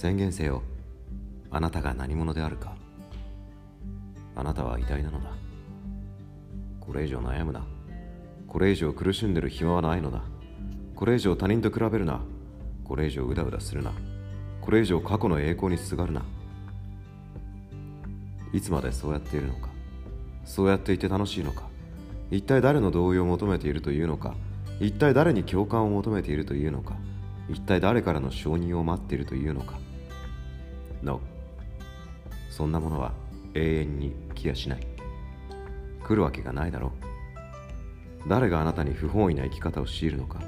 宣言せよ。あなたが何者であるか。あなたは偉大なのだ。これ以上悩むな。これ以上苦しんでる暇はないのだ。これ以上他人と比べるな。これ以上うだうだするな。これ以上過去の栄光にすがるな。いつまでそうやっているのか。そうやっていて楽しいのか。一体誰の同意を求めているというのか。一体誰に共感を求めているというのか。一体誰からの承認を待っているというのか。No そんなものは永遠に来やしない。来るわけがないだろう。誰があなたに不本意な生き方を強いるのか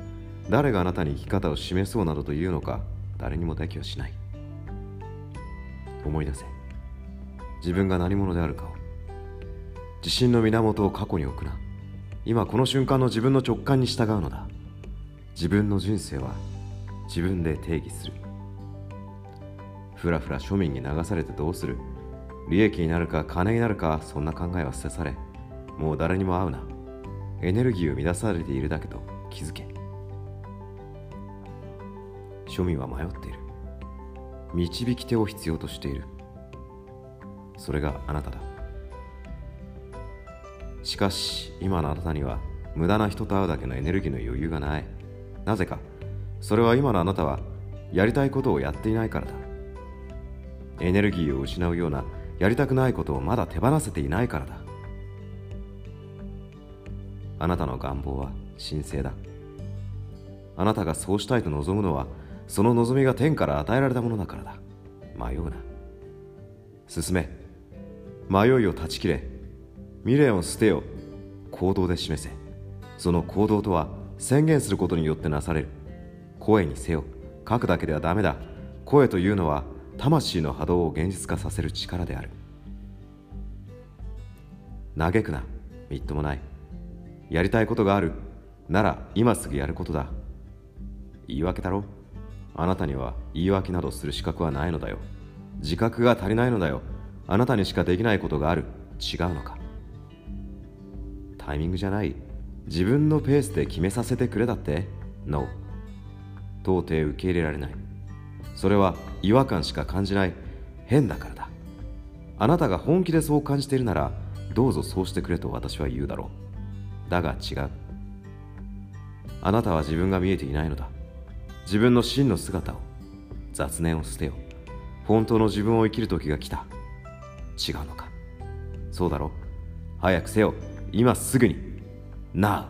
誰があなたに生き方を示そうなどというのか誰にもできはしない。思い出せ。自分が何者であるかを。自信の源を過去に置くな。今この瞬間の自分の直感に従うのだ。自分の人生は自分で定義する。ふらふら庶民に流されてどうする？利益になるか金になるかそんな考えは捨てされ。もう誰にも会うな。エネルギーを乱されているだけと気づけ。庶民は迷っている。導き手を必要としている。それがあなただ。しかし今のあなたには無駄な人と会うだけのエネルギーの余裕がない。なぜか。それは今のあなたはやりたいことをやっていないからだ。エネルギーを失うようなやりたくないことをまだ手放せていないからだ。あなたの願望は神聖だ。あなたがそうしたいと望むのはその望みが天から与えられたものだからだ。迷うな。進め。迷いを断ち切れ。未練を捨てよ。行動で示せ。その行動とは宣言することによってなされる。声にせよ。書くだけではダメだ。声というのは魂の波動を現実化させる力である。嘆くなみっともない。やりたいことがあるなら今すぐやることだ。言い訳だろ？あなたには言い訳などする資格はないのだよ。自覚が足りないのだよ。あなたにしかできないことがある。違うのか。タイミングじゃない。自分のペースで決めさせてくれだって？No 到底受け入れられない。それは違和感しか感じない変だからだ。あなたが本気でそう感じているならどうぞそうしてくれと私は言うだろう。だが違う。あなたは自分が見えていないのだ。自分の真の姿を雑念を捨てよ本当の自分を生きる時が来た。違うのか。そうだろ早くせよ。今すぐに。Now